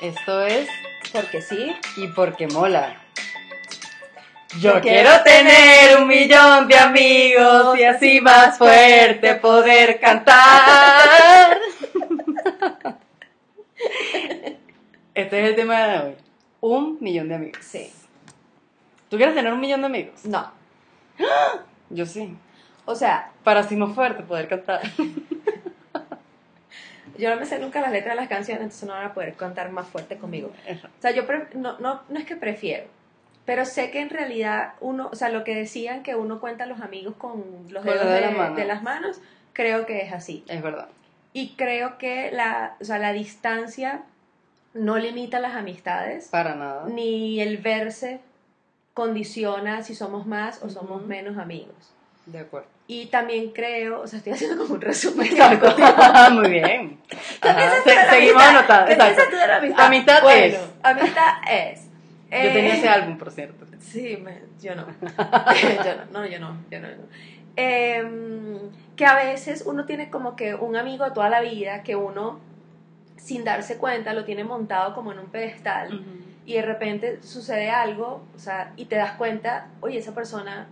Esto es Porque sí. y porque mola. Yo quiero tener un millón de amigos y así más fuerte poder cantar. Este es el tema de hoy. Un millón de amigos. Sí. ¿Tú quieres tener un millón de amigos? No. Yo sí. O sea, Para así más fuerte poder cantar. Yo no me sé nunca las letras de las canciones, entonces no van a poder cantar más fuerte conmigo. O sea, yo pre- no, no, no es que prefiero, pero sé que en realidad uno, o sea, lo que decían que uno cuenta a los amigos con los dedos de de, las manos. de las manos, creo que es así. Es verdad. Y creo que la, o sea, la distancia no limita las amistades, Para nada. ni el verse condiciona si somos más o somos menos amigos. De acuerdo. Y también creo, o sea, estoy haciendo como un resumen. Exacto. Muy bien. ¿Qué Ajá. piensas tú de Se- la seguimos anotando. ¿Qué Exacto. de la amistad? Amistad Bueno, es. Amistad es. Yo tenía Eh, ese álbum, por cierto. Sí, me- yo no. yo no. No, yo no. Yo no, yo no. Em, que a veces uno tiene como que un amigo de toda la vida que uno, sin darse cuenta, lo tiene montado como en un pedestal y de repente sucede algo, o sea, y te das cuenta, oye, esa persona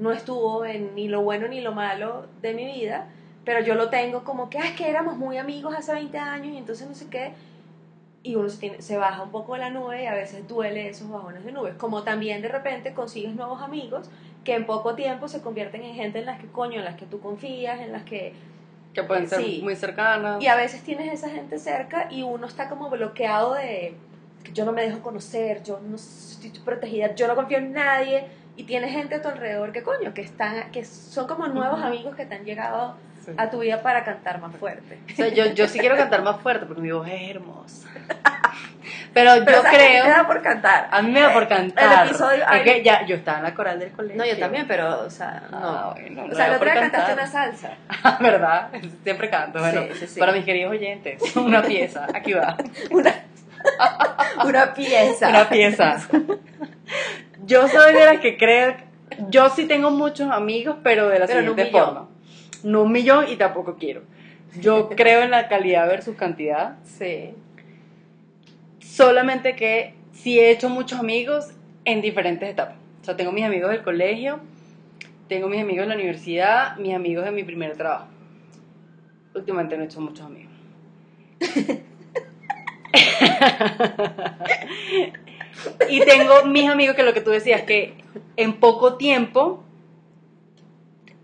no estuvo en ni lo bueno ni lo malo de mi vida, pero yo lo tengo como que, ah, es que éramos muy amigos hace 20 años y entonces no sé qué, y uno se, tiene- se baja un poco de la nube y a veces duele esos bajones de nubes, como también de repente consigues nuevos amigos que en poco tiempo se convierten en gente en las que coño, en las que tú confías, en las que Que pueden ser Sí. muy cercanas. y a veces tienes esa gente cerca y uno está como bloqueado de yo no me dejo conocer, yo no estoy protegida, yo no confío en nadie. Y tienes gente a tu alrededor que coño, que están, que son como nuevos amigos que te han llegado Sí. a tu vida para cantar más fuerte. O sea, yo, yo sí quiero cantar más fuerte porque mi voz es hermosa. Pero yo Pero ¿sabes qué creo. te da por cantar. A mí me da por cantar. El episodio- es que ya, yo estaba en la coral del colegio. No, yo también, pero, o sea, no. Ah, bueno, o no sea, era la otra cantaste una salsa. ¿Verdad? Siempre canto. Bueno, Sí, sí, sí. para mis queridos oyentes, una pieza. Aquí va. Una, una pieza. Una pieza. Yo soy de las que creo. Yo sí tengo muchos amigos, pero de la Pero no siguiente millón. forma. No un millón y tampoco quiero. Yo creo en la calidad versus cantidad. Sí. Solamente que sí he hecho muchos amigos en diferentes etapas. O sea, tengo mis amigos del colegio, tengo mis amigos de la universidad, mis amigos de mi primer trabajo. Últimamente no he hecho muchos amigos. y tengo mis amigos que lo que tú decías, que en poco tiempo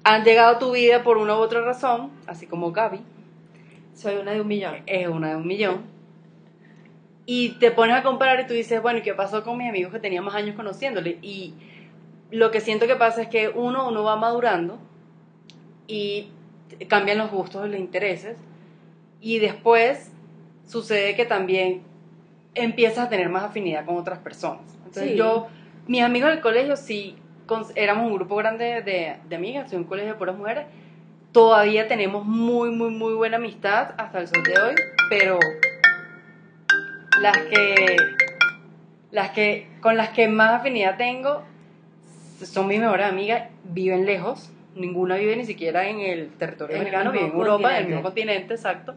han llegado a tu vida por una u otra razón, así como Gaby Soy una de un millón. es una de un millón. Y te pones a comparar y tú dices, bueno, ¿y qué pasó con mis amigos que tenía más años conociéndole? Y lo que siento que pasa es que uno, uno va madurando y cambian los gustos y los intereses. Y después sucede que también empiezas a tener más afinidad con otras personas. Entonces Sí. yo, mis amigos del colegio sí, con- éramos un grupo grande de, de amigas, de un colegio de puras mujeres. Todavía tenemos muy, muy, muy buena amistad hasta el sol de hoy, pero las que, las que, con las que más afinidad tengo son mis mejores amigas, viven lejos, ninguna vive ni siquiera en el territorio En americano, vive en Europa, en el mismo continente, exacto.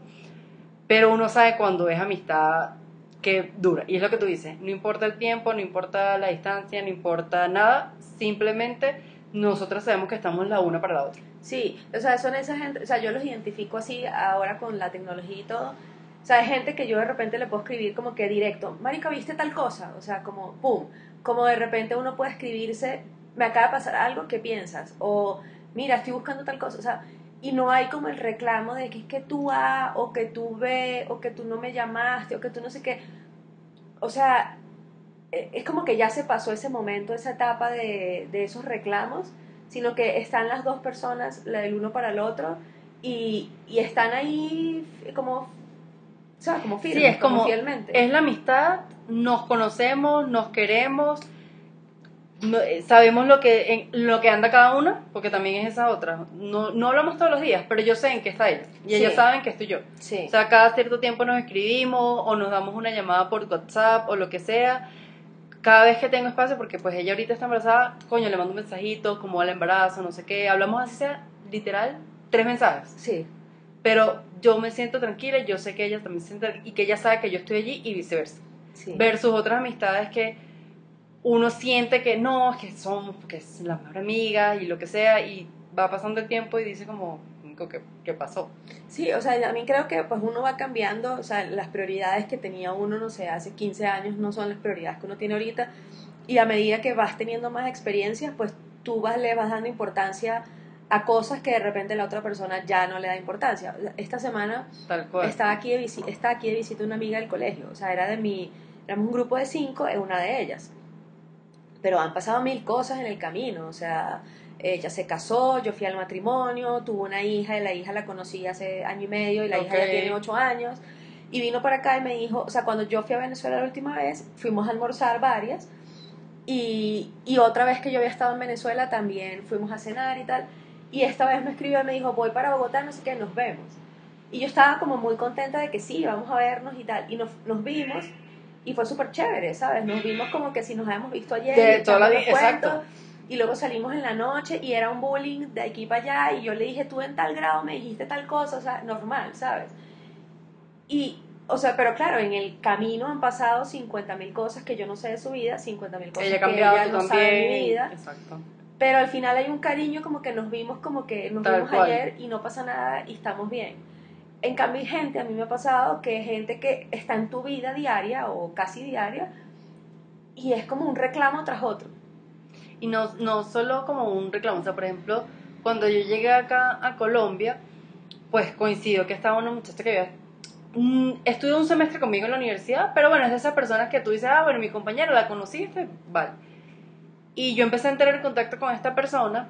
Pero uno sabe cuando es amistad que dura. Y es lo que tú dices, no importa el tiempo, no importa la distancia, no importa nada, simplemente nosotras sabemos que estamos la una para la otra. Sí, o sea, son esa gente, o sea, yo los identifico así ahora con la tecnología y todo. O sea, hay gente que yo de repente le puedo escribir como que directo, Marica, ¿viste tal cosa? O sea, como, pum, como de repente uno puede escribirse, me acaba de pasar algo, ¿qué piensas? O, mira, estoy buscando tal cosa, o sea, y no hay como el reclamo de que es que tú A, o que tú B, o que tú no me llamaste, o que tú no sé qué. O sea, eh, es como que ya se pasó ese momento, esa etapa de, de esos reclamos, sino que están las dos personas, la del uno para el otro, y, y están ahí como, o sea, como firmes, Sí, es como, fielmente. es la amistad, nos conocemos, nos queremos, no- eh, sabemos lo que, en, lo que anda cada una, porque también es esa otra. No, no hablamos todos los días, pero yo sé en qué está ella. Y Sí. ellas saben que estoy yo. sí. O sea, cada cierto tiempo nos escribimos o nos damos una llamada por WhatsApp o lo que sea. Cada vez que tengo espacio, porque pues ella ahorita está embarazada, coño, le mando un mensajito, como va el embarazo, no sé qué. Hablamos así sea, literal, tres mensajes. sí. Pero yo me siento tranquila, yo sé que ella también se siente y que ella sabe que yo estoy allí y viceversa. Sí. versus otras amistades que uno siente que no, que somos, que es la mejor amiga y lo que sea, y va pasando el tiempo y dice como, ¿qué, qué pasó? Sí, o sea, a mí creo que pues uno va cambiando, o sea, las prioridades que tenía uno, no sé, hace 15 años no son las prioridades que uno tiene ahorita, y a medida que vas teniendo más experiencias, pues tú vas, le vas dando importancia a cosas que de repente la otra persona ya no le da importancia. Esta semana Tal cual. estaba aquí, de visi- estaba aquí de visita una amiga del colegio, o sea, era de mi, éramos un grupo de cinco, es una de ellas. Pero han pasado mil cosas en el camino, o sea, ella se casó, yo fui al matrimonio, tuvo una hija, y la hija la conocí hace año y medio, y la hija ya tiene ocho años, y vino para acá y me dijo, o sea, cuando yo fui a Venezuela la última vez, fuimos a almorzar varias, y, y otra vez que yo había estado en Venezuela también fuimos a cenar y tal, y esta vez me escribió y me dijo, voy para Bogotá, no sé qué, nos vemos. Y yo estaba como muy contenta de que sí, vamos a vernos y tal. Y nos, nos vimos y fue súper chévere, ¿sabes? Nos vimos como que si nos habíamos visto ayer. De toda la vida, exacto. Y luego salimos en la noche y era un bullying de aquí para allá. Y yo le dije, tú en tal grado me dijiste tal cosa, o sea, normal, ¿sabes? Y, o sea, pero claro, en el camino han pasado 50 mil cosas que yo no sé de su vida, 50 mil cosas Ella que ella no sabe de mi también. vida Exacto. pero al final hay un cariño como que nos vimos como que nos Tal vimos cual. ayer y no pasa nada y estamos bien. En cambio hay gente, a mí me ha pasado que gente que está en tu vida diaria o casi diaria y es como un reclamo tras otro. Y no, no solo como un reclamo, o sea, por ejemplo, cuando yo llegué acá a Colombia, pues coincidió que estaba una muchacha que había mm, estudió un semestre conmigo en la universidad, pero bueno, es de esas personas que tú dices, ah, bueno, mi compañera la conociste, vale. Y yo empecé a entrar en contacto con esta persona.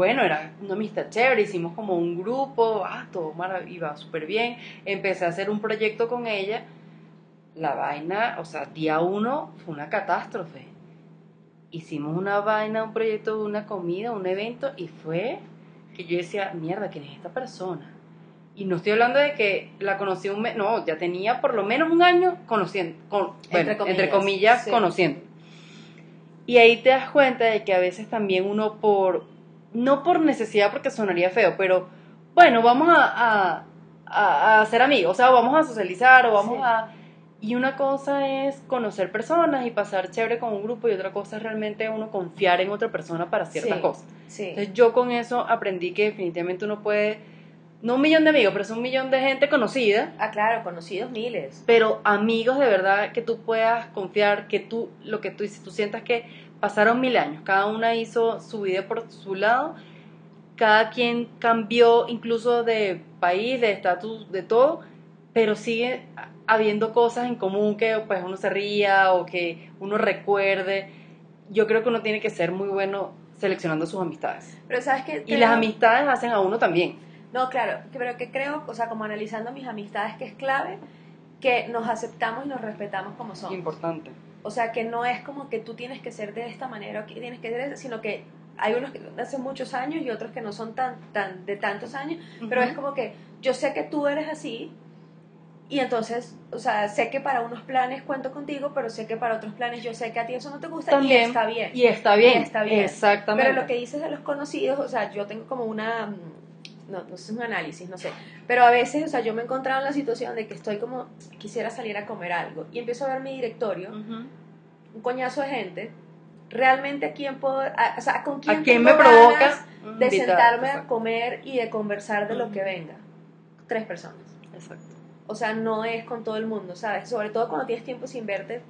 Bueno, era una amistad chévere, hicimos como un grupo, ah, todo iba súper bien. Empecé a hacer un proyecto con ella. La vaina, o sea, día uno fue una catástrofe. Hicimos una vaina, un proyecto, una comida, un evento, y fue que yo decía, mierda, ¿quién es esta persona? Y no estoy hablando de que la conocí un mes, no, ya tenía por lo menos un año conociendo, con, bueno, Entre comillas, entre comillas, sí. conociendo. Y ahí te das cuenta de que a veces también uno por, no por necesidad porque sonaría feo, pero bueno, vamos a, a, a, a ser amigos, o sea, vamos a socializar o vamos Sí. a... Y una cosa es conocer personas y pasar chévere con un grupo y otra cosa es realmente uno confiar en otra persona para ciertas Sí. cosas. Sí. Entonces yo con eso aprendí que definitivamente uno puede, no un millón de amigos, pero es un millón de gente conocida, Ah, claro, conocidos miles. pero amigos de verdad que tú puedas confiar, que tú, lo que tú dices, tú sientas que pasaron mil años, cada una hizo su vida por su lado, cada quien cambió incluso de país, de estatus, de todo, pero sigue habiendo cosas en común que pues uno se ría o que uno recuerde. Yo creo que uno tiene que ser muy bueno seleccionando sus amistades. Pero sabes que Y las amistades hacen a uno también. No, claro, pero que creo, o sea, como analizando mis amistades, que es clave que nos aceptamos y nos respetamos como somos. Importante. O sea, que no es como que tú tienes que ser de esta manera o que tienes que ser, de- sino que hay unos que hace muchos años y otros que no son tan, tan de tantos años, pero es como que yo sé que tú eres así y entonces, o sea, sé que para unos planes cuento contigo, pero sé que para otros planes yo sé que a ti eso no te gusta También. y está bien. Y está bien. Y está bien. Exactamente. Pero lo que dices de los conocidos, o sea, yo tengo como una, mm, no, no sé, un análisis, no sé, pero a veces, o sea, yo me he encontrado en la situación de que estoy como, quisiera salir a comer algo y empiezo a ver mi directorio, un coñazo de gente, realmente a quién puedo, a- o sea, con quién, ¿A quién tengo me provoca de invitar? sentarme a comer y de conversar de lo que venga. Tres personas. Exacto. O sea, no es con todo el mundo, ¿sabes? Sobre todo cuando tienes tiempo sin verte,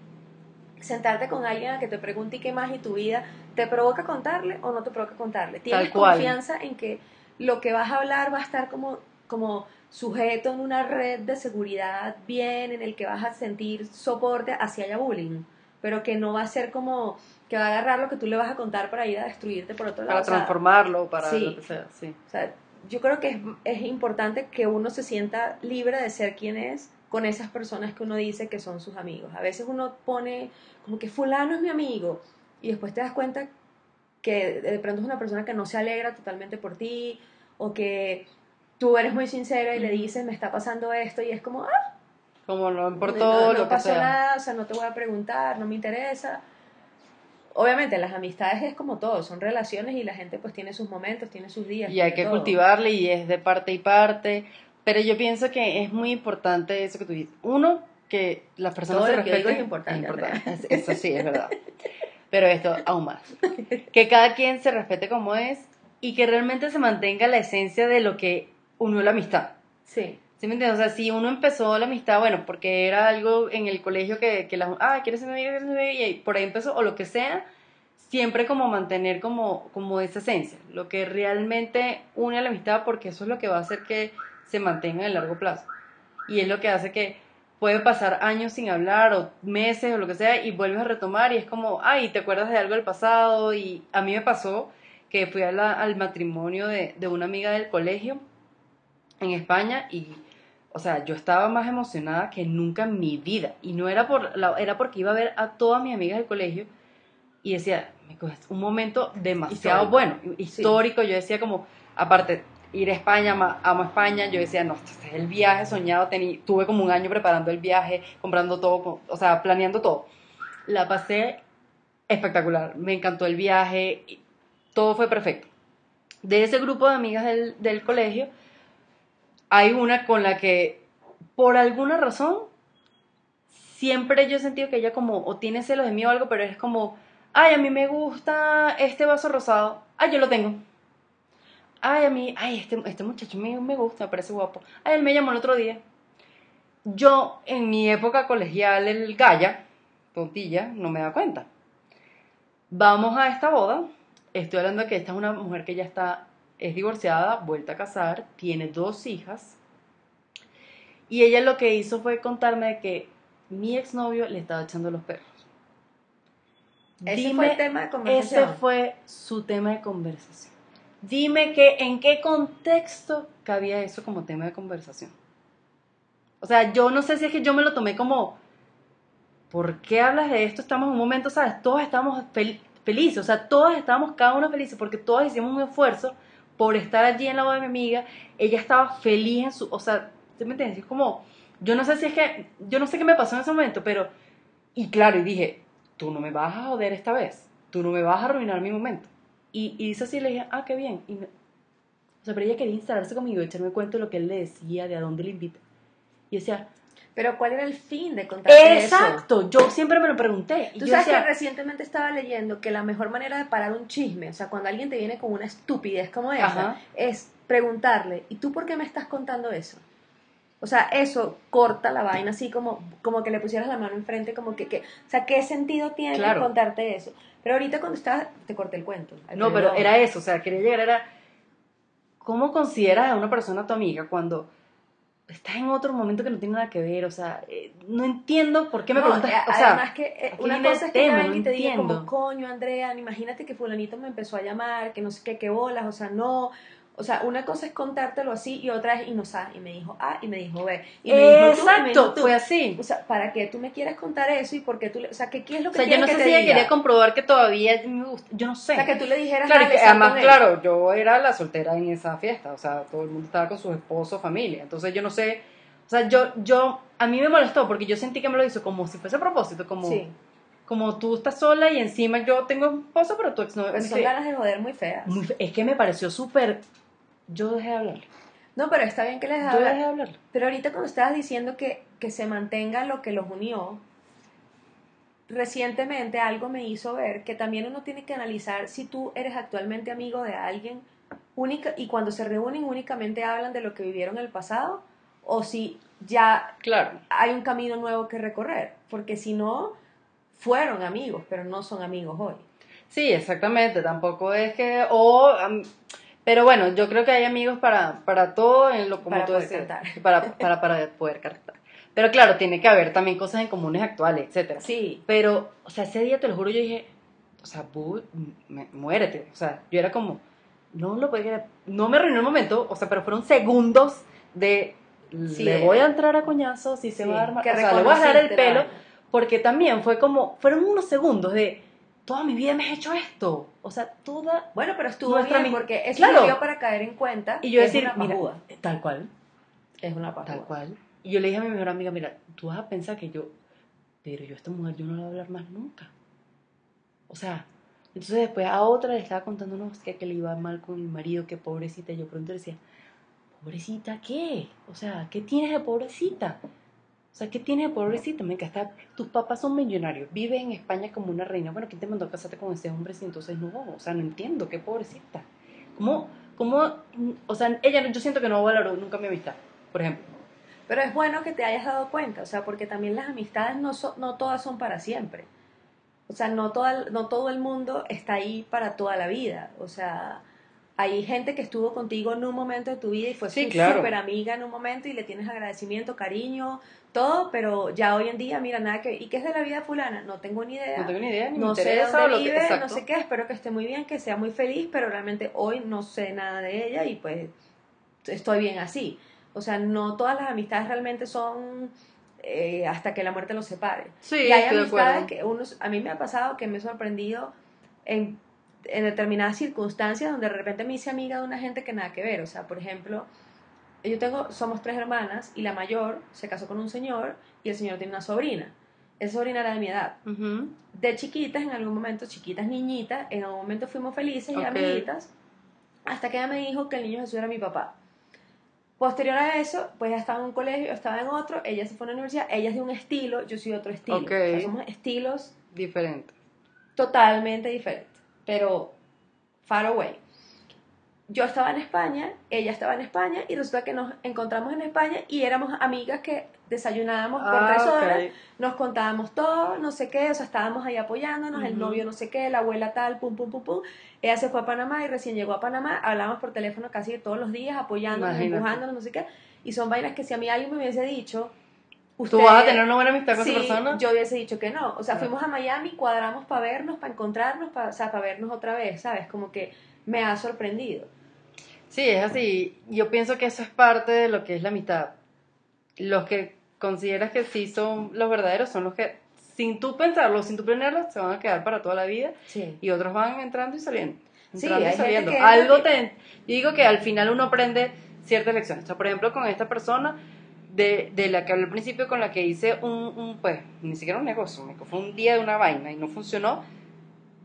sentarte con alguien a que te pregunte ¿y qué más y tu vida, ¿te provoca contarle o no te provoca contarle? Tienes confianza en que lo que vas a hablar va a estar como, como sujeto en una red de seguridad bien, en el que vas a sentir soporte hacia haya bullying, pero que no va a ser como que va a agarrar lo que tú le vas a contar para ir a destruirte por otro lado. Para transformarlo, para sí. lo que sea, sí. o sea, yo creo que es, es importante que uno se sienta libre de ser quien es con esas personas que uno dice que son sus amigos. A veces uno pone como que fulano es mi amigo y después te das cuenta que de pronto es una persona que no se alegra totalmente por ti o que tú eres muy sincero y le dices me está pasando esto y es como, ah, Como no no, importa no lo que pasó sea. nada, o sea, no te voy a preguntar, no me interesa. Obviamente las amistades es como todo, son relaciones y la gente pues tiene sus momentos, tiene sus días. Y hay que todo. cultivarle y es de parte y parte. Pero yo pienso que es muy importante eso que tú dices. Uno, que las personas Todo se lo que digo respeten. es importante, Es- Eso sí, es verdad. Pero esto aún más. Que cada quien se respete como es y que realmente se mantenga la esencia de lo que unió la amistad. Sí. ¿Sí me entiendes? O sea, si uno empezó la amistad, bueno, porque era algo en el colegio que, que la, ah, ¿quieres ser mi amiga? ¿Quieres ser mi amiga? Y por ahí empezó, o lo que sea, siempre como mantener como, como esa esencia, lo que realmente une a la amistad, porque eso es lo que va a hacer que se mantenga en el largo plazo. Y es lo que hace que puede pasar años sin hablar, o meses, o lo que sea, y vuelves a retomar, y es como, ay, te acuerdas de algo del pasado, y a mí me pasó que fui a la- al matrimonio de, de una amiga del colegio en España, y o sea, yo estaba más emocionada que nunca en mi vida. Y no era por la, era porque iba a ver a todas mis amigas del colegio y decía, "Me coge- es un momento demasiado Histórico. bueno, histórico. Yo decía como, aparte, ir a España, amo España, yo decía, no, este es el viaje soñado. Tení, tuve como un año preparando el viaje, comprando todo, o sea, planeando todo. La pasé espectacular, me encantó el viaje, todo fue perfecto. De ese grupo de amigas del, del colegio, hay una con la que, por alguna razón, siempre yo he sentido que ella como, o tiene celos de mí o algo, pero es como, ay, a mí me gusta este vaso rosado, ay, yo lo tengo. Ay, a mí, ay, este, este muchacho me, me gusta, me parece guapo. Ay, él me llamó el otro día. Yo, en mi época colegial, el galla, tontilla, no me da cuenta. Vamos a esta boda. Estoy hablando de que esta es una mujer que ya está, es divorciada, vuelta a casar, tiene dos hijas. Y ella lo que hizo fue contarme de que mi exnovio le estaba echando los perros. Ese fue el tema de ese conversación. fue su tema de conversación. Dime que en qué contexto cabía eso como tema de conversación. O sea, yo no sé si es que yo me lo tomé como, ¿por qué hablas de esto? Estamos en un momento, ¿sabes? Todos estamos fel- felices, o sea, todos estamos cada uno felices porque todos hicimos un esfuerzo por estar allí en la boda de mi amiga. Ella estaba feliz en su, o sea, ¿tú me entiendes? Es como, yo no sé si es que, yo no sé qué me pasó en ese momento, pero, y claro, y dije, tú no me vas a joder esta vez, tú no me vas a arruinar mi momento. Y, y dice así, le dije, ah, qué bien. Y me- o sea, pero ella quería instalarse conmigo, echarme cuenta de lo que él le decía, de a dónde le invita. Y decía, Pero ¿cuál era el fin de contarte eso? exacto, yo siempre me lo pregunté. Tú sabes decía, que recientemente estaba leyendo que la mejor manera de parar un chisme, o sea, cuando alguien te viene con una estupidez como esa, Ajá. es preguntarle, ¿y tú por qué me estás contando eso? O sea, eso corta la vaina así como, como que le pusieras la mano enfrente, como que, que o sea, ¿qué sentido tiene Claro. contarte eso? Pero ahorita cuando estabas, te corté el cuento. No, pero era eso, o sea, quería llegar era ¿cómo consideras a una persona tu amiga cuando estás en otro momento que no tiene nada que ver? O sea, eh, no entiendo por qué me No, preguntas, eh, o sea, además que eh, una cosa es que tema, y te diga como, coño, Andrea, imagínate que fulanito me empezó a llamar, que no sé qué, qué bolas, o sea, no, o sea, una cosa es contártelo así y otra es y no sabes, y me dijo A y me dijo B, y me dijo tú, y me dijo exacto, tú. fue así. O sea, ¿para qué tú me quieres contar eso y por qué tú le, o sea, ¿qué, qué es lo O que sea, yo no sé te si ella quería comprobar que todavía me gusta, yo no sé. O sea, que tú le dijeras Claro, y "Dale, que además, con él". claro, yo era la soltera en esa fiesta, o sea, todo el mundo estaba con su esposo, familia, entonces yo no sé, o sea, yo, yo, a mí me molestó porque yo sentí que me lo hizo como si fuese a propósito, como, Sí, como tú estás sola y encima yo tengo un esposo, pero tu ex no, pero es son ganas de joder muy feas. muy fe- es que me pareció súper, yo dejé de hablarle, No, pero está bien que les yo habla. dejé de hablarle. Pero ahorita cuando estabas diciendo que, que se mantenga lo que los unió, recientemente algo me hizo ver que también uno tiene que analizar si tú eres actualmente amigo de alguien única y cuando se reúnen únicamente hablan de lo que vivieron en el pasado o si ya Claro. hay un camino nuevo que recorrer, porque si no fueron amigos, pero no son amigos hoy. Sí, exactamente, tampoco es que, o, pero bueno, yo creo que hay amigos para, para todo, en lo como Para tú poder decías, cantar. Para, para, para poder cantar. Pero claro, tiene que haber también cosas en comunes actuales, etcétera. Sí, Pero, o sea, ese día te lo juro, yo dije, o sea, bu- me- muérete. O sea, yo era como, no lo podía creer. No me arruinó el momento, o sea, pero fueron segundos de, Sí, le voy a entrar a coñazos y se sí, va a armar. que O sea, le voy a dar el pelo, vaina. porque también fue como, fueron unos segundos de, toda mi vida me has hecho esto. O sea, toda... Bueno, pero estuvo Nuestra bien porque eso Claro. sirvió para caer en cuenta Y yo que decir, es una mira, tal cual, Es una pajuda. tal cual. Y yo le dije a mi mejor amiga, mira, tú vas a pensar que yo, pero yo a esta mujer yo no la voy a hablar más nunca. O sea, entonces después a otra le estaba contando no, es que, que le iba mal con mi marido, que pobrecita. Y yo pronto le decía, ¿pobrecita qué? O sea, ¿qué tienes de pobrecita? O sea, ¿qué tiene de pobrecita? Me encanta. Tus papás son millonarios, vives en España como una reina. Bueno, ¿quién te mandó a casarte con ese hombre si entonces no? O sea, no entiendo, qué pobrecita. ¿Cómo, cómo, o sea, ella, yo siento que no valoró nunca mi amistad, por ejemplo. Pero es bueno que te hayas dado cuenta, o sea, porque también las amistades no, so- no todas son para siempre. O sea, no, toda, no todo el mundo está ahí para toda la vida. O sea, hay gente que estuvo contigo en un momento de tu vida y fue Sí, su claro. súper amiga en un momento y le tienes agradecimiento, cariño, todo, pero ya hoy en día, mira, nada que... ¿Y qué es de la vida fulana? No tengo ni idea. No tengo ni idea, ni me no sé interesa o dónde lo que- vive, no sé qué, espero que esté muy bien, que sea muy feliz, pero realmente hoy no sé nada de ella y pues estoy bien así. O sea, no todas las amistades realmente son eh, hasta que la muerte los separe. Sí, y hay amistades que unos, a mí me ha pasado que me he sorprendido en, en determinadas circunstancias donde de repente me hice amiga de una gente que nada que ver. O sea, por ejemplo, yo tengo, somos tres hermanas y la mayor se casó con un señor y el señor tiene una sobrina. Esa sobrina era de mi edad Ujú. de chiquitas, en algún momento, chiquitas niñitas, en algún momento fuimos felices y Ok. amiguitas, hasta que ella me dijo que el niño Jesús era mi papá. Posterior a eso, pues ella estaba en un colegio, estaba en otro, ella se fue a la universidad, ella es de un estilo, yo soy de otro estilo. Ok. O sea, somos estilos Diferente. totalmente diferentes, pero far away. Yo estaba en España, ella estaba en España y resulta que nos encontramos en España y éramos amigas que desayunábamos por Ah, tres horas, nos contábamos todo, no sé qué, o sea, estábamos ahí apoyándonos, el novio no sé qué, la abuela tal, pum, pum, pum, pum. Ella se fue a Panamá y recién llegó a Panamá, hablábamos por teléfono casi todos los días, apoyándonos, Imagínate. empujándonos, no sé qué. Y son vainas que si a mí alguien me hubiese dicho, ¿Tú usted- vas a tener una buena amistad con Sí, esa persona? yo hubiese dicho que no. O sea, Claro. fuimos a Miami, cuadramos para vernos, para encontrarnos, para, o sea, para vernos otra vez, ¿sabes? Como que me ha sorprendido. Sí, es así. Yo pienso que eso es parte de lo que es la amistad. Los que consideras que sí son los verdaderos son los que, sin tú pensarlo, sin tú planearlo, se van a quedar para toda la vida Sí. y otros van entrando y saliendo. Sí, Entrando hay y saliendo. Algo te... Yo digo que al final uno aprende ciertas lecciones. O sea, por ejemplo, con esta persona de, de la que hablé al principio, con la que hice un, un, pues, ni siquiera un negocio, me fue un día de una vaina y no funcionó.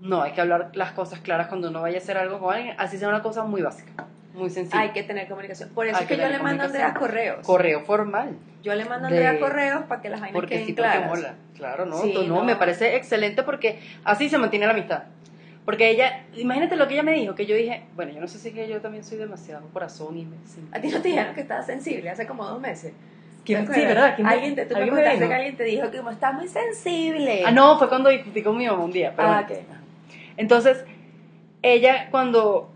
No, hay que hablar las cosas claras cuando uno vaya a hacer algo con alguien, así sea una cosa muy básica, muy sencilla. Hay que tener comunicación. Por eso Hay es que, que yo le mando a Andrea correos. Correo formal. Yo le mando a De- Andrea correos para que las vainas Porque queden sí, porque claras. mola. Claro, ¿no? Sí, Tú- no, no. me parece excelente porque así se mantiene la amistad. Porque ella, imagínate lo que ella me dijo, que yo dije, bueno, yo no sé si es que yo también soy demasiado corazón y me A ti no te dijeron que estabas sensible hace como dos meses. ¿Quién- ¿Te sí? ¿verdad? ¿Quién me- alguien te, tú alguien me contaste dijo? que alguien te dijo que como estás muy sensible. Ah, no, fue cuando discutí con mi mamá un día. Pero Ah, bueno. ok. Entonces, ella cuando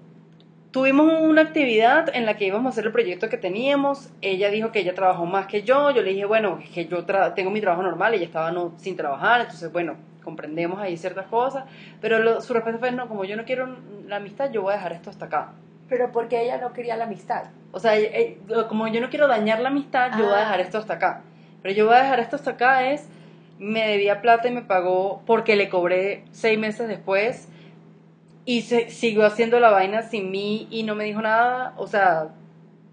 tuvimos una actividad en la que íbamos a hacer el proyecto que teníamos, ella dijo que ella trabajó más que yo, yo le dije, bueno, que yo tra- tengo mi trabajo normal, ella estaba no, sin trabajar, entonces, bueno, comprendemos ahí ciertas cosas, pero lo- su respuesta fue, no, como yo no quiero la amistad, yo voy a dejar esto hasta acá. Pero porque ella no quería la amistad. O sea, eh, eh, como yo no quiero dañar la amistad, yo voy a Ah. dejar esto hasta acá. Pero yo voy a dejar esto hasta acá es, me debía plata y me pagó porque le cobré seis meses después y se, siguió haciendo la vaina sin mí y no me dijo nada. O sea,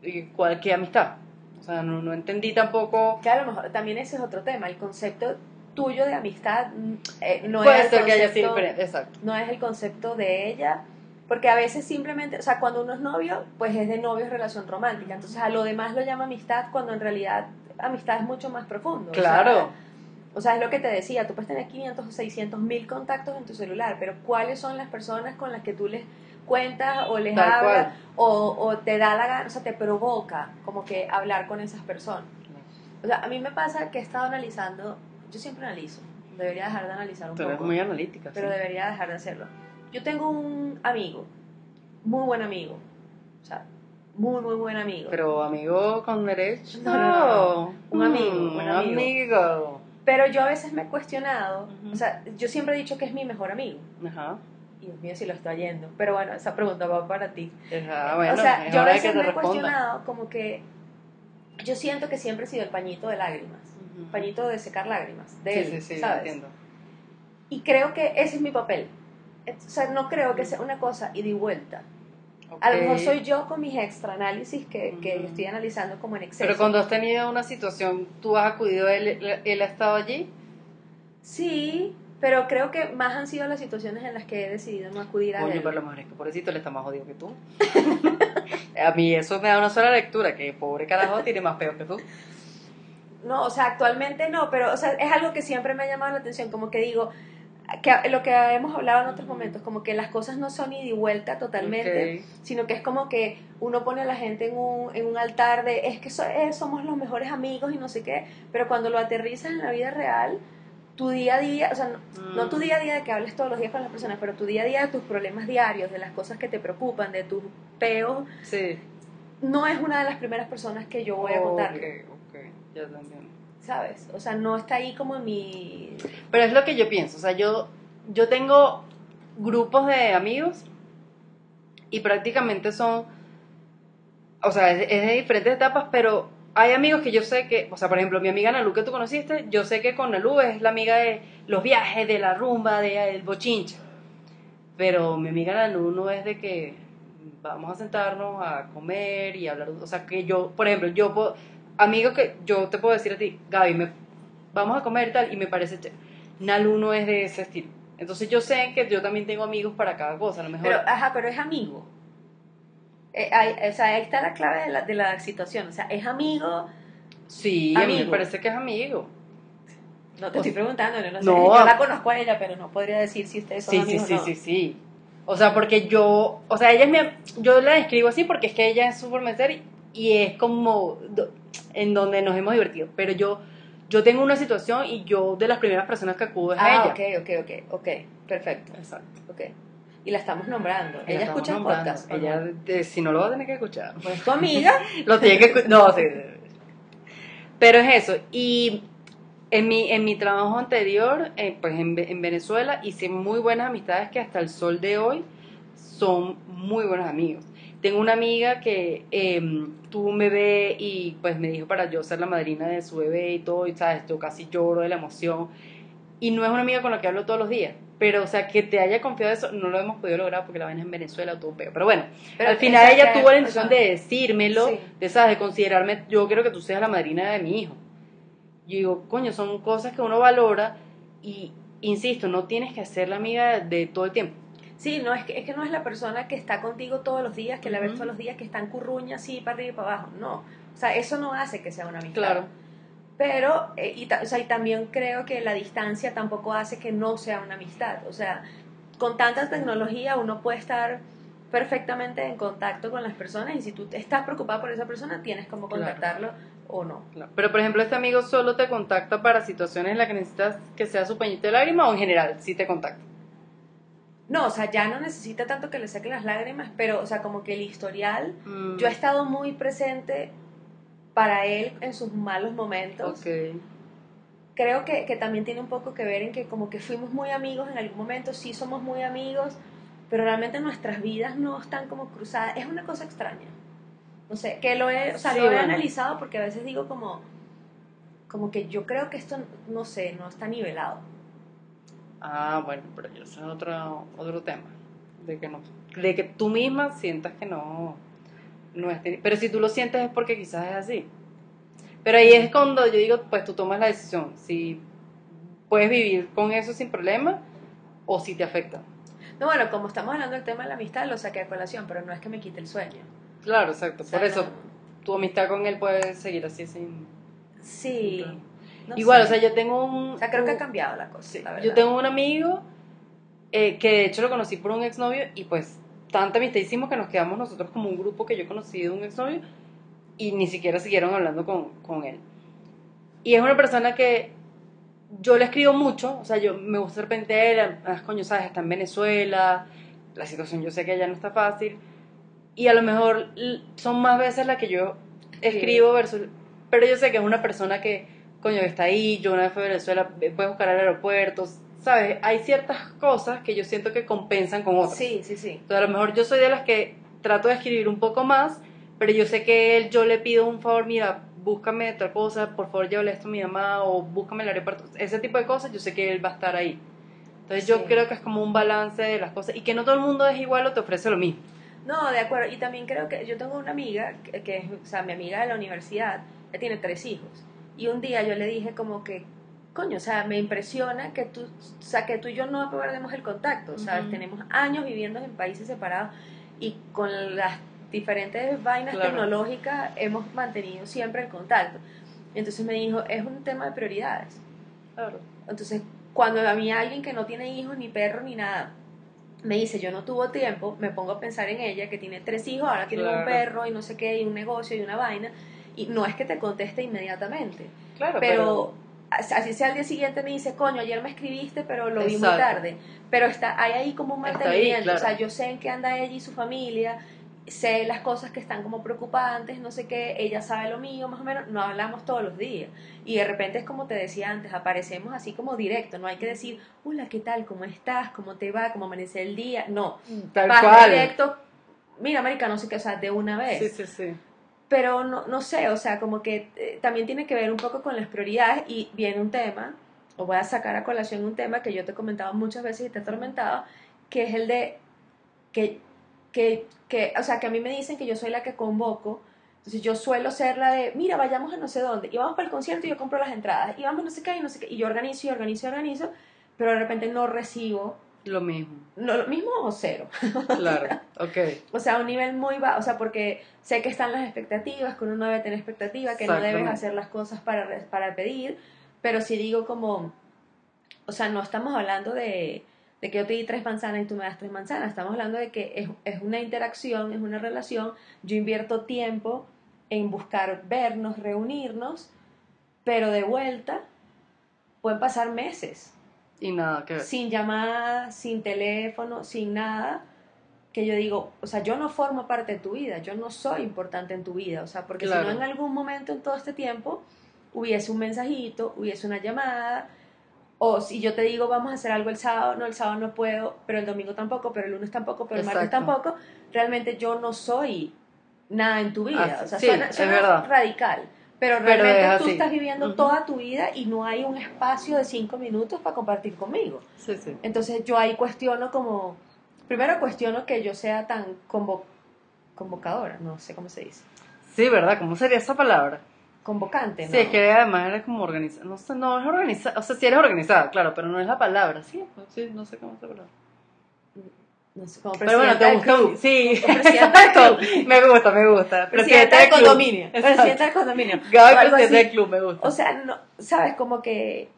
y ¿cuál, ¿qué amistad? O sea, no, no entendí tampoco. Que a lo mejor también ese es otro tema. El concepto tuyo de amistad mm, eh, no Puede es el ser que haya sido concepto- diferente, exacto. no es el concepto de ella, porque a veces simplemente, o sea, cuando uno es novio, pues es de novio es relación romántica, entonces a lo demás lo llama amistad cuando en realidad amistad es mucho más profundo. o sea, Claro. O sea, es lo que te decía, tú puedes tener 500 o 600 mil contactos en tu celular, pero ¿cuáles son las personas con las que tú les cuentas o les Tal hablas o, o te da la gana, o sea, te provoca como que hablar con esas personas? O sea, a mí me pasa que he estado analizando, yo siempre analizo, debería dejar de analizar un eres poco muy analítica. pero sí. debería dejar de hacerlo. Yo tengo un amigo, muy buen amigo, o sea, muy, muy buen amigo. Pero amigo con derecho. No, no, no. Un amigo, Mm, un amigo. amigo. Pero yo a veces me he cuestionado, Ujú. o sea, yo siempre he dicho que es mi mejor amigo. Ajá. Y Dios mío, si lo estoy yendo. Pero bueno, esa pregunta va para ti. Ajá, bueno, o sea, yo a veces me he responda. cuestionado como que yo siento que siempre he sido el pañito de lágrimas, Ujú. pañito de secar lágrimas, de Sí, él, sí, sí, ¿sabes? entiendo. Y creo que ese es mi papel. O sea, no creo que sea una cosa ida y vuelta. A lo mejor soy yo con mis extra análisis que, que estoy analizando como en exceso. Pero cuando has tenido una situación, tú has acudido, él, él, él ha estado allí. Sí, pero creo que más han sido las situaciones en las que he decidido no acudir a Coño, él. pero lo mejor es que pobrecito le está más jodido que tú. a mí eso me da una sola lectura, que pobre carajo tiene más peor que tú. No, o sea, actualmente no, pero o sea, es algo que siempre me ha llamado la atención, como que digo, que lo que hemos hablado en otros momentos, como que las cosas no son ida y vuelta totalmente, sino que es como que uno pone a la gente en un, en un altar de es que so- eh, somos los mejores amigos y no sé qué, pero cuando lo aterrizas en la vida real, tu día a día, o sea, no, no tu Mm. día a día de que hables todos los días con las personas, pero tu día a día de tus problemas diarios, de las cosas que te preocupan, de tus peos, Sí. no es una de las primeras personas que yo voy a contar, Ok, ok, ya te entiendo. ¿Sabes? O sea, no está ahí como mi... Pero es lo que yo pienso, o sea, yo, yo tengo grupos de amigos y prácticamente son, o sea, es, de diferentes etapas, pero hay amigos que yo sé que, o sea, por ejemplo, mi amiga Nalu que tú conociste, yo sé que con Nalu es la amiga de los viajes, de la rumba, del bochinche. Pero mi amiga Nalu no es de que vamos a sentarnos a comer y hablar, o sea, que yo, por ejemplo, yo puedo, amigo que yo te puedo decir a ti, Gaby, me, vamos a comer tal, y me parece chévere. Nalu no es de ese estilo. Entonces yo sé que yo también tengo amigos para cada cosa, a lo mejor. Pero, ajá, pero es amigo. Eh, ahí- o sea, ahí está la clave de la, de la situación. O sea, es amigo. sí, a mí me amigo. parece que es amigo. No te estoy preguntando, no sé. No. yo la conozco a ella, pero no podría decir si ustedes son Sí, sí, amigos sí, o no. sí, sí. O sea, porque yo, o sea, ella es mi, yo la describo así porque es que ella es ser y, y es como en donde nos hemos divertido. Pero yo, yo tengo una situación y yo de las primeras personas que acudo es a Ah, ella. ok, ok, ok, ok, perfecto, Exacto. ok. Y la estamos nombrando. La ella escucha nombrando. podcast. ¿o Ella, eh, si no lo va a tener que escuchar. Pues tu amiga. Lo tiene que escu- No, sí. Pero es eso. Y en mi, en mi trabajo anterior, eh, pues en, en Venezuela, hice muy buenas amistades que hasta el sol de hoy son muy buenos amigos. Tengo una amiga que eh, tuvo un bebé y pues me dijo para yo ser la madrina de su bebé y todo, y sabes, yo casi lloro de la emoción. Y no es una amiga con la que hablo todos los días. Pero, o sea, que te haya confiado eso, no lo hemos podido lograr porque la vaina en Venezuela, todo peo. Pero bueno, Pero al final ella tuvo la intención de decírmelo, Sí. de, ¿sabes? de considerarme, yo quiero que tú seas la madrina de mi hijo. Yo digo, coño, son cosas que uno valora y, insisto, no tienes que ser la amiga de, de todo el tiempo. Sí, no, es que, es que no es la persona que está contigo todos los días, que la ves todos los días, que está en curruña así para arriba y para abajo. No. O sea, eso no hace que sea una amistad. Claro. Pero, eh, y, o sea, y también creo que la distancia tampoco hace que no sea una amistad. O sea, con tanta tecnología uno puede estar perfectamente en contacto con las personas y si tú estás preocupado por esa persona, tienes como Claro. contactarlo o no. Claro. Pero, por ejemplo, este amigo solo te contacta para situaciones en las que necesitas que sea su pañito de lágrima o en general, sí te contacta. No, o sea, ya no necesita tanto que le saquen las lágrimas, pero, o sea, como que el historial, Mm, yo he estado muy presente para él en sus malos momentos. Ok. creo que, que también tiene un poco que ver en que como que fuimos muy amigos en algún momento, sí somos muy amigos, pero realmente nuestras vidas no están como cruzadas. Es una cosa extraña. No sé, que lo he, o sea, Sí, lo he bueno. analizado porque a veces digo como, como que yo creo que esto, no sé, no está nivelado. Ah, bueno, pero eso es otro, otro tema. De que, no, de que tú misma sientas que no, no es... Pero si tú lo sientes es porque quizás es así. Pero ahí es cuando yo digo, pues tú tomas la decisión. Si puedes vivir con eso sin problema o si te afecta. No, bueno, como estamos hablando del tema de la amistad, lo saqué a colación, pero no es que me quite el sueño. Claro, exacto. O sea, Por eso no- tu amistad con él puede seguir así sin... Sí. sin- no Igual, sé. o sea, yo tengo un... O sea, creo que ha un- cambiado la cosa, Sí, la verdad. yo tengo un amigo eh, que de hecho lo conocí por un exnovio y pues tanta amistad hicimos que nos quedamos nosotros como un grupo que yo conocí de un exnovio y ni siquiera siguieron hablando con, con él. Y es una persona que yo le escribo mucho, o sea, yo me gusta él, ah, coño, sabes, está en Venezuela, la situación yo sé que allá no está fácil y a lo mejor son más veces las que yo escribo versus pero yo sé que es una persona que coño que está ahí yo una vez fui a Venezuela puedes buscar al aeropuerto sabes hay ciertas cosas que yo siento que compensan con otras Sí, sí, sí. entonces a lo mejor yo soy de las que trato de escribir un poco más pero yo sé que él yo le pido un favor mira búscame otra cosa por favor llévale esto a mi mamá o búscame el aeropuerto ese tipo de cosas yo sé que él va a estar ahí entonces yo Sí. creo que es como un balance de las cosas y que no todo el mundo es igual o te ofrece lo mismo No, de acuerdo. Y también creo que yo tengo una amiga, que, que es, o sea, mi amiga de la universidad, ella tiene tres hijos. Y un día yo le dije como que, coño, o sea, me impresiona que tú, o sea, que tú y yo no perdemos el contacto, ¿sabes? Ujú. Tenemos años viviendo en países separados y con las diferentes vainas Claro. tecnológicas hemos mantenido siempre el contacto. Entonces me dijo, es un tema de prioridades. Claro. Entonces, cuando a mí alguien que no tiene hijos, ni perro, ni nada, me dice, yo no tuvo tiempo, me pongo a pensar en ella, que tiene tres hijos, ahora tiene un perro y no sé qué, y un negocio y una vaina, y no es que te conteste inmediatamente, Claro, pero, as- así sea al día siguiente me dice, coño, ayer me escribiste, pero lo vi muy tarde, pero está, hay ahí como un ahí, mantenimiento, claro. o sea, yo sé en qué anda ella y su familia, sé las cosas que están como preocupantes, no sé qué, ella sabe lo mío, más o menos, no hablamos todos los días. Y de repente es como te decía antes, aparecemos así como directo, no hay que decir, hola, ¿qué tal? ¿Cómo estás? ¿Cómo te va? ¿Cómo amanece el día? No, Tal vas cual. directo, mira, América, no sé qué, o sea, de una vez. Sí, sí, sí. Pero no, no sé, o sea, como que eh, también tiene que ver un poco con las prioridades y viene un tema, o voy a sacar a colación un tema que yo te he comentado muchas veces y te he atormentado, que es el de que, que, que, o sea, que a mí me dicen que yo soy la que convoco, entonces yo suelo ser la de, mira, vayamos a no sé dónde, y vamos para el concierto y yo compro las entradas, y vamos no sé qué, y no sé qué, y yo organizo y organizo y organizo, pero de repente no recibo, Lo mismo. no, lo mismo o cero. Claro. ok. O sea, a un nivel muy bajo, o sea, porque sé que están las expectativas, que uno no debe tener expectativa, que no debes hacer las cosas para, para pedir, pero si digo como, o sea, no estamos hablando de, de que yo te di tres manzanas y tú me das tres manzanas, estamos hablando de que es, es una interacción, es una relación, yo invierto tiempo en buscar vernos, reunirnos, pero de vuelta pueden pasar meses Y nada, que ver. sin llamada, sin teléfono, sin nada, que yo digo, o sea, yo no formo parte de tu vida, yo no soy importante en tu vida, o sea, porque Claro. si no en algún momento en todo este tiempo hubiese un mensajito, hubiese una llamada, o si yo te digo vamos a hacer algo el sábado, no, el sábado no puedo, pero el domingo tampoco, pero el lunes tampoco, pero el martes tampoco, realmente yo no soy nada en tu vida, Ah, o sea, sí, suena, es suena verdad. radical. Pero Pero realmente es tú estás viviendo toda tu vida y no hay un espacio de cinco minutos para compartir conmigo. Sí, sí. Entonces yo ahí cuestiono como, primero cuestiono que yo sea tan convo- convocadora, no sé cómo se dice, Sí, ¿verdad? ¿Cómo sería esa palabra? convocante, ¿no? Sí, es que además eres como organizada. No sé, no es organizada. O sea, sí eres organizada, claro, pero no es la palabra. Sí, pues, sí, no sé cómo es la palabra. No sé, como Pero bueno, te club. Sí, exacto. Me gusta, me gusta. Presidenta del condominio. Presidenta del condominio. Gaby, presidenta del club, me gusta. O sea, no, sabes, como que,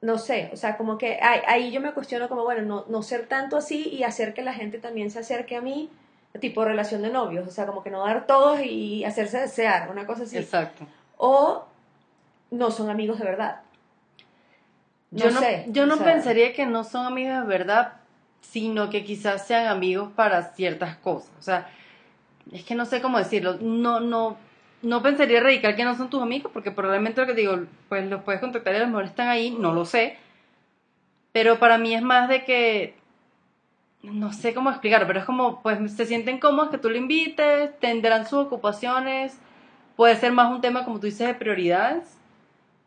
no sé, o sea, como que ahí, ahí yo me cuestiono como, bueno, no, no ser tanto así y hacer que la gente también se acerque a mí, tipo relación de novios, o sea, como que no dar todos y hacerse desear, una cosa así. Exacto. O no son amigos de verdad. No Yo no, sé, yo o no sea- pensaría que no son amigos de verdad, sino que quizás sean amigos para ciertas cosas. O sea, es que no sé cómo decirlo. No, no, no pensaría radical que no son tus amigos, porque probablemente lo que digo, pues los puedes contactar y a lo mejor están ahí, no lo sé. Pero para mí es más de que no sé cómo explicarlo, pero es como, pues se sienten cómodos que tú lo invites, tendrán sus ocupaciones, puede ser más un tema, como tú dices, de prioridades.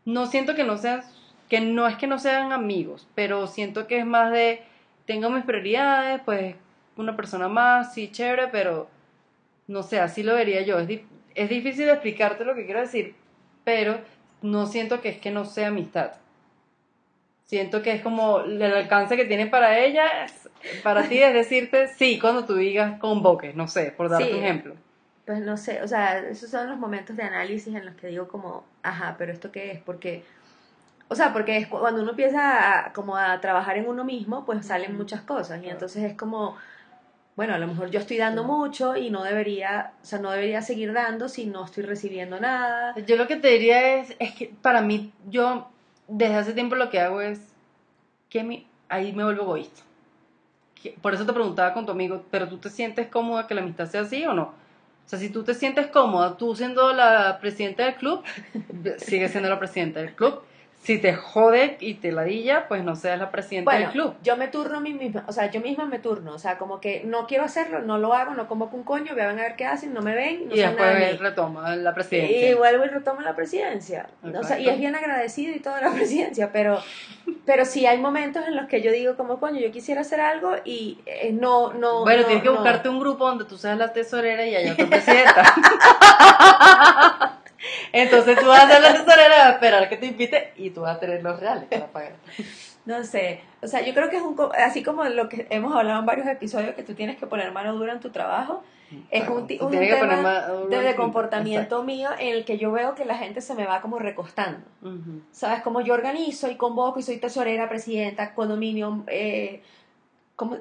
No siento que no sean, que no es que no sean amigos, pero siento que es más de, tengo mis prioridades, pues una persona más, sí, chévere, pero no sé, así lo vería yo. Es, di- es difícil explicarte lo que quiero decir, pero no siento que es que no sea amistad. Siento que es como el alcance que tiene para ella, para ti es decirte sí cuando tú digas convoque, no sé, por Sí. un ejemplo. Pues no sé, o sea, esos son los momentos de análisis en los que digo como, ajá, pero ¿esto qué es? Porque, o sea, porque es cu- cuando uno empieza a, como a trabajar en uno mismo, pues salen muchas cosas y entonces es como, bueno, a lo mejor yo estoy dando mucho y no debería, o sea, no debería seguir dando si no estoy recibiendo nada. Yo lo que te diría es, es que para mí, yo desde hace tiempo lo que hago es que mi, ahí me vuelvo egoísta. Que- Por eso te preguntaba con tu amigo, pero tú te sientes cómoda que la amistad sea así o no? O sea, si tú te sientes cómoda, tú siendo la presidenta del club, sigue siendo la presidenta del club. Si te jode y te ladilla, pues no seas la presidenta Bueno, del club. yo me turno a mí misma, o sea, yo misma me turno, o sea, como que no quiero hacerlo, no lo hago, no convoco un coño, vean a ver qué hacen, no me ven, no y saben nada después retoma la Y presidencia. vuelvo y retomo la presidencia. O sea, y es bien agradecido y toda la presidencia, pero, pero sí hay momentos en los que yo digo como, coño, yo quisiera hacer algo y eh, no, no. Bueno, no, tienes que no. buscarte un grupo donde tú seas la tesorera y haya otra presidenta. Entonces tú vas a ser la tesorera, vas a esperar que te invite y tú vas a tener los reales para pagar. No sé, o sea, yo creo que es un, así como lo que hemos hablado en varios episodios, que tú tienes que poner mano dura en tu trabajo, Es un, Tú un que tema un- de, de comportamiento mío en el que yo veo que la gente se me va como recostando. ¿Sabes? Como yo organizo y convoco y soy tesorera, presidenta, condominio, eh,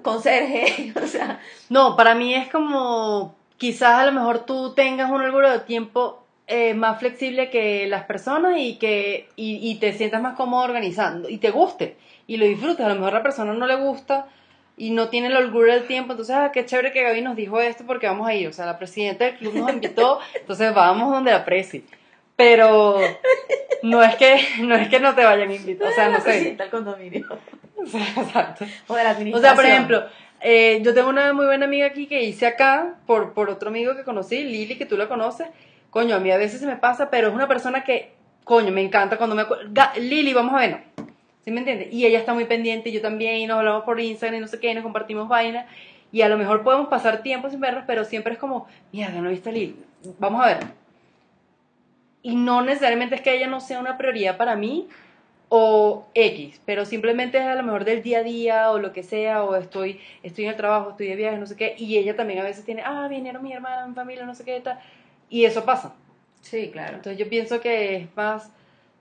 conserje, o sea, No, para mí es como quizás a lo mejor tú tengas un álbum de tiempo eh, más flexible que las personas y que y, y te sientas más cómodo organizando y te guste y lo disfrutes. A lo mejor a la persona no le gusta y no tiene el orgullo del tiempo, entonces, ah, qué chévere que Gaby nos dijo esto porque vamos a ir. O sea, la presidenta del club nos invitó, entonces vamos donde la presi. Pero no es que no es que no te vayan a invitar, o sea, no la sé. presidenta del condominio. O sea, exacto. O de la O administración. sea, por ejemplo, eh, yo tengo una muy buena amiga aquí que hice acá por, por otro amigo que conocí, Lili, que tú la conoces. Coño, a mí a veces se me pasa, pero es una persona que, coño, me encanta cuando me... acuer- Ga- Lili, vamos a vernos. ¿Sí me entiendes? Y ella está muy pendiente, yo también, y nos hablamos por Instagram y no sé qué, y nos compartimos vainas. Y a lo mejor podemos pasar tiempo sin vernos, pero siempre es como, mierda, no he visto a Lili, vamos a ver. Y no necesariamente es que ella no sea una prioridad para mí, o X, pero simplemente es a lo mejor del día a día o lo que sea, o estoy, estoy en el trabajo, estoy de viaje, no sé qué, y ella también a veces tiene, ah, vinieron mi hermana, mi familia, no sé qué, tal, y eso pasa. Sí, claro. Entonces yo pienso que es más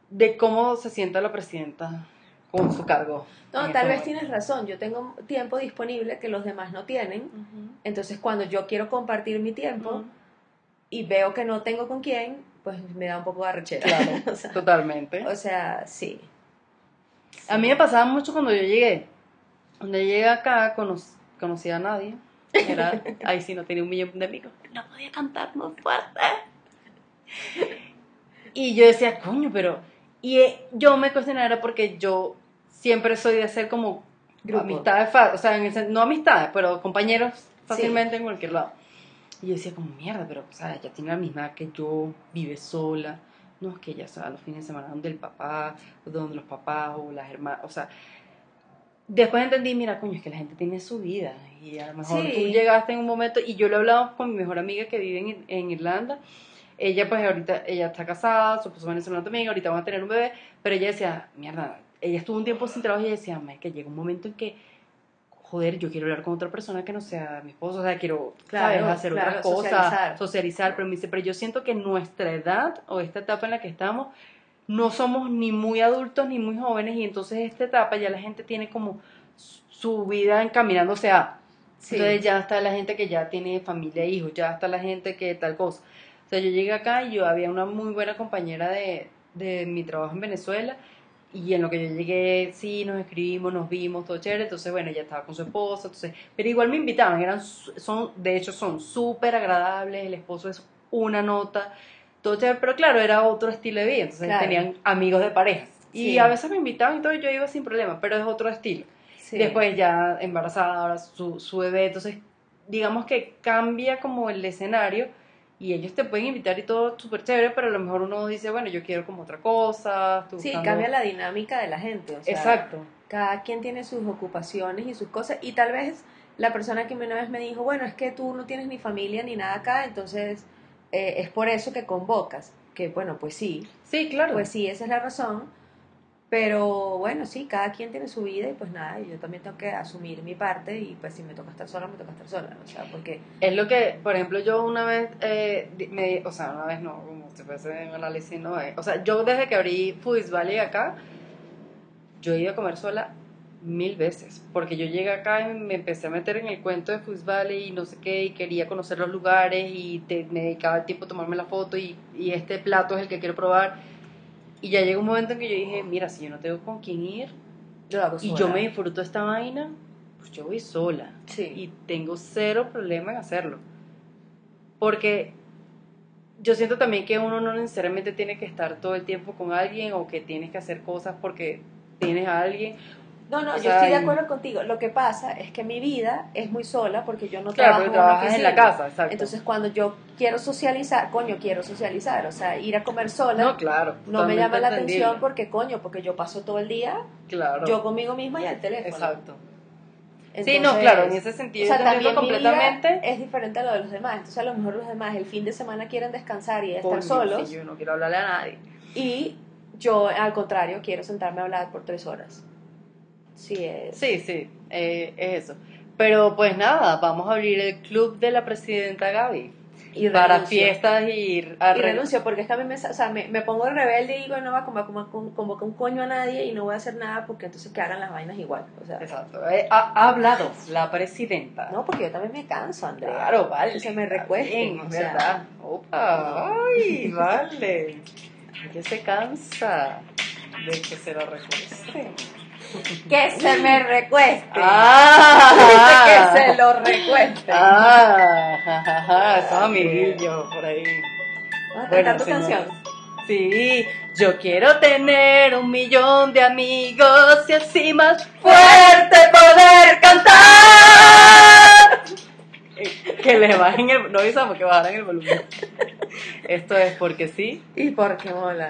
de cómo se sienta la presidenta con su cargo. No, tal ese vez tienes razón. Yo tengo tiempo disponible que los demás no tienen. momento. Entonces, cuando yo quiero compartir mi tiempo Ujú. y veo que no tengo con quién, pues me da un poco de arrechera. Claro, o, sea, totalmente. o sea, sí. A mí me pasaba mucho cuando yo llegué. Cuando llegué acá, cono- conocía a nadie. Era, ahí sí no tenía un millón de amigos. No podía cantar más fuerte. Y yo decía, coño, pero... Y eh, yo me cuestionaba porque yo siempre soy de hacer como Grupo. amistades, o sea, en el no amistades, pero compañeros fácilmente en cualquier lado. Y yo decía como, mierda, pero, o sea, ella tiene la misma edad que yo, vive sola. No es que ella se va los fines de semana donde el papá, o donde los papás, o las hermanas, o sea... Después entendí, mira, coño, es que la gente tiene su vida. Y a lo mejor Sí. tú llegaste en un momento, y yo lo he hablado con mi mejor amiga que vive en, en Irlanda. Ella, pues, ahorita, ella está casada, su esposo venezolano también, ahorita van a tener un bebé. Pero ella decía, mierda, ella estuvo un tiempo sin trabajo y ella decía, "Ma, que llega un momento en que, joder, yo quiero hablar con otra persona que no sea mi esposo, o sea, quiero, Claro, ¿sabes? Hacer claro, otras cosas, socializar. socializar. Pero me dice, pero yo siento que nuestra edad o esta etapa en la que estamos, no somos ni muy adultos ni muy jóvenes y entonces esta etapa ya la gente tiene como su- vida encaminándose a... Sí. Entonces ya está la gente que ya tiene familia e hijos, ya está la gente que tal cosa. O sea, yo llegué acá y yo había una muy buena compañera de, de mi trabajo en Venezuela y en lo que yo llegué, sí, nos escribimos, nos vimos, todo chévere, entonces bueno, ella estaba con su esposo, entonces, pero igual me invitaban, eran, son, de hecho son súper agradables, el esposo es una nota, todo chévere, pero claro, era otro estilo de vida, entonces Claro. tenían amigos de parejas. Y Sí. a veces me invitaban y todo, y yo iba sin problema, pero es otro estilo. Sí. Después ya embarazada, ahora su, su bebé, entonces digamos que cambia como el escenario y ellos te pueden invitar y todo súper chévere, pero a lo mejor uno dice, bueno, yo quiero como otra cosa. Sí, cambia la dinámica de la gente. o sea, Exacto. Cada quien tiene sus ocupaciones y sus cosas. Y tal vez la persona que una vez me dijo, bueno, es que tú no tienes ni familia ni nada acá, entonces eh, es por eso que convocas. Que bueno, pues sí, Sí, claro. pues sí, esa es la razón. Pero bueno, sí, cada quien tiene su vida y pues nada, yo también tengo que asumir mi parte y pues si me toca estar sola, me toca estar sola. O sea, porque Es lo que, por ejemplo, yo una vez, eh, me, o sea, una vez no, como se puede hacer un análisis, no, eh, o sea, yo desde que abrí Foodies Valley acá, yo he ido a comer sola mil veces, porque yo llegué acá y me empecé a meter en el cuento de Foodies Valley y no sé qué, y quería conocer los lugares y te- me dedicaba el tiempo a tomarme la foto y, y este plato es el que quiero probar. Y ya llegó un momento en que yo dije, mira, si yo no tengo con quién ir yo hago y yo me disfruto esta vaina, pues yo voy sola Sí. y tengo cero problema en hacerlo. Porque yo siento también que uno no necesariamente tiene que estar todo el tiempo con alguien o que tienes que hacer cosas porque tienes a alguien. No, no, O yo sea, estoy de y- acuerdo contigo. Lo que pasa es que mi vida es muy sola porque yo no Claro, trabajo en una trabajas en la casa, exacto. Entonces, cuando yo quiero socializar, coño, quiero socializar, o sea, ir a comer sola no, claro. no me llama la entendible. atención porque, coño, porque yo paso todo el día Claro. yo conmigo misma y al teléfono. Exacto. sí, no, claro, en ese sentido o sea, también mi vida es diferente a lo de los demás. Entonces, a lo mejor los demás el fin de semana quieren descansar y estar solos. sí, yo no quiero hablarle a nadie. Y yo, al contrario, quiero sentarme a hablar por tres horas. Sí, es. Sí, sí, eh, es eso. Pero pues nada, vamos a abrir el club de la presidenta Gaby. Y para renuncio. fiestas y, Y re- renuncio, porque es que a mí me, o sea, me, me pongo rebelde y digo, no va a como- convocar un coño a nadie y no voy a hacer nada porque entonces que hagan las vainas igual. O sea, Exacto. Eh, Ha, ha hablado la presidenta. no, porque yo también me canso, Andrea. Claro, vale. Se me recuesten, o sea. ¿verdad? Opa, ay, vale. ¿Qué se cansa de que se lo recuesten? Que se me recueste. Ah, que se lo recueste. Ah, ja, ja, ja, esos amiguillos por ahí. ¿Vas a Bueno, cantar tu canción? Sí, yo quiero tener un millón de amigos y así más fuerte poder cantar. Que le bajen el, no avisamos que bajaran el volumen. Esto es porque sí. Y porque mola.